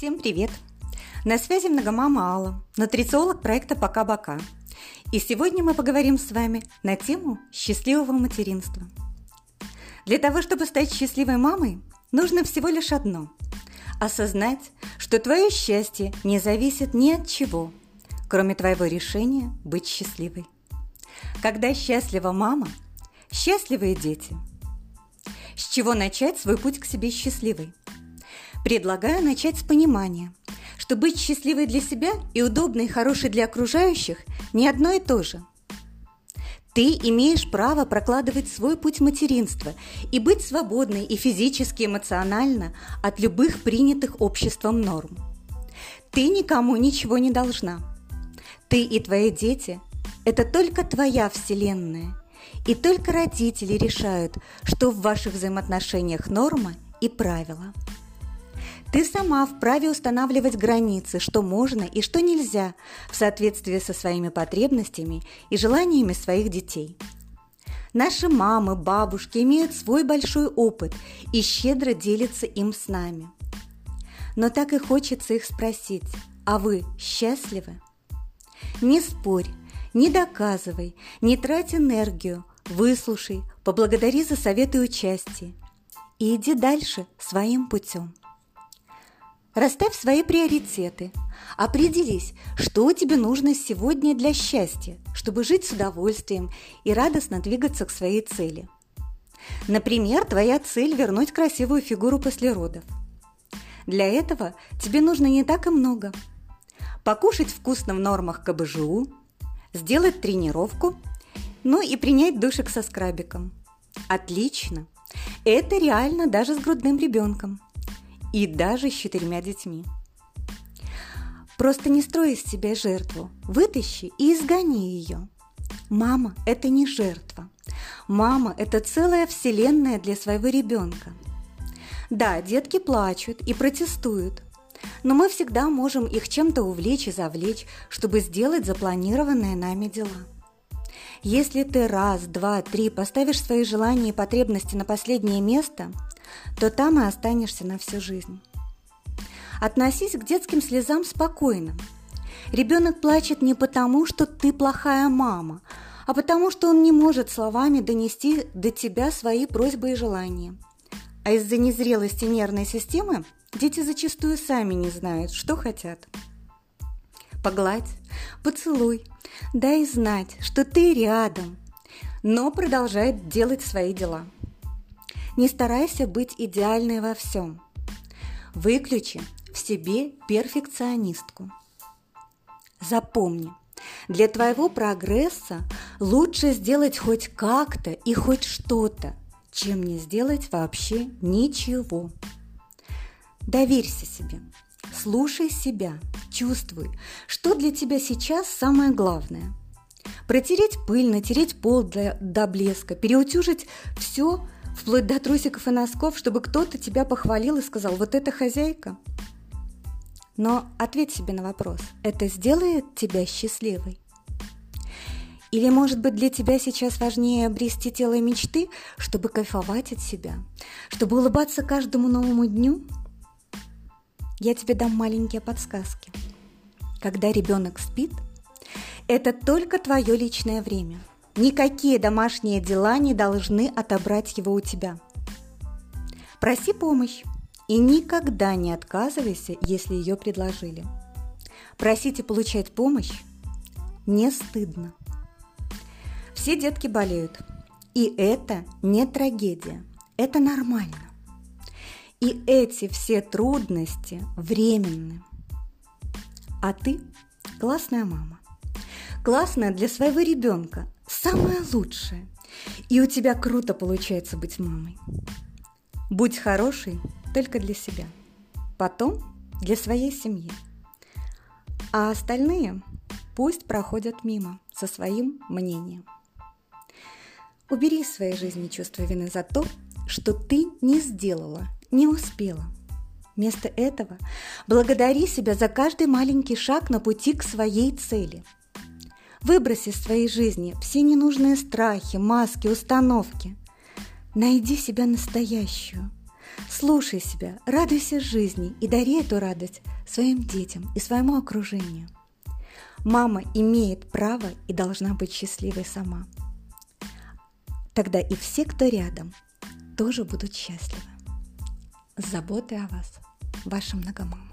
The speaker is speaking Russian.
Всем привет! На связи многомама Алла, нутрициолог проекта «Пока-бока». И сегодня мы поговорим с вами на тему счастливого материнства. Для того, чтобы стать счастливой мамой, нужно всего лишь одно – осознать, что твое счастье не зависит ни от чего, кроме твоего решения быть счастливой. Когда счастлива мама, счастливые дети. С чего начать свой путь к себе счастливой? Предлагаю начать с понимания, что быть счастливой для себя и удобной и хорошей для окружающих не одно и то же. Ты имеешь право прокладывать свой путь материнства и быть свободной и физически, эмоционально от любых принятых обществом норм. Ты никому ничего не должна. Ты и твои дети – это только твоя вселенная, и только родители решают, что в ваших взаимоотношениях норма и правила – ты сама вправе устанавливать границы, что можно и что нельзя, в соответствии со своими потребностями и желаниями своих детей. Наши мамы, бабушки имеют свой большой опыт и щедро делятся им с нами. Но так и хочется их спросить, а вы счастливы? Не спорь, не доказывай, не трать энергию, выслушай, поблагодари за советы и участие. И иди дальше своим путем. Расставь свои приоритеты. Определись, что тебе нужно сегодня для счастья, чтобы жить с удовольствием и радостно двигаться к своей цели. Например, твоя цель – вернуть красивую фигуру после родов. Для этого тебе нужно не так и много. Покушать вкусно в нормах КБЖУ, сделать тренировку, ну и принять душик со скрабиком. Отлично! Это реально даже с грудным ребенком – и даже с четырьмя детьми. Просто не строй из себя жертву, вытащи и изгони ее. Мама – это не жертва. Мама – это целая вселенная для своего ребенка. Да, детки плачут и протестуют, но мы всегда можем их чем-то увлечь и завлечь, чтобы сделать запланированные нами дела. Если ты раз, два, три поставишь свои желания и потребности на последнее место – то там и останешься на всю жизнь. Относись к детским слезам спокойно. Ребенок плачет не потому, что ты плохая мама, а потому, что он не может словами донести до тебя свои просьбы и желания. А из-за незрелости нервной системы дети зачастую сами не знают, что хотят. Погладь, поцелуй, дай знать, что ты рядом, но продолжай делать свои дела – не старайся быть идеальной во всем. Выключи в себе перфекционистку. Запомни, для твоего прогресса лучше сделать хоть как-то и хоть что-то, чем не сделать вообще ничего. Доверься себе, слушай себя, чувствуй, что для тебя сейчас самое главное. Протереть пыль, натереть пол для, до блеска, переутюжить все – вплоть до трусиков и носков, чтобы кто-то тебя похвалил и сказал «вот это хозяйка». Но ответь себе на вопрос, это сделает тебя счастливой? Или, может быть, для тебя сейчас важнее обрести тело мечты, чтобы кайфовать от себя, чтобы улыбаться каждому новому дню? Я тебе дам маленькие подсказки. Когда ребенок спит, это только твое личное время – Никакие домашние дела не должны отобрать его у тебя. Проси помощь и никогда не отказывайся, если ее предложили. Просить получать помощь не стыдно. Все детки болеют, и это не трагедия, это нормально. И эти все трудности временны. А ты классная мама. Классная для своего ребенка, самое лучшее. И у тебя круто получается быть мамой. Будь хорошей только для себя. Потом для своей семьи. А остальные пусть проходят мимо со своим мнением. Убери из своей жизни чувство вины за то, что ты не сделала, не успела. Вместо этого благодари себя за каждый маленький шаг на пути к своей цели – Выброси из своей жизни все ненужные страхи, маски, установки. Найди себя настоящую, Слушай себя, радуйся жизни и дари эту радость своим детям и своему окружению. Мама имеет право и должна быть счастливой сама. Тогда и все, кто рядом, тоже будут счастливы. С заботой о вас, ваша многомама.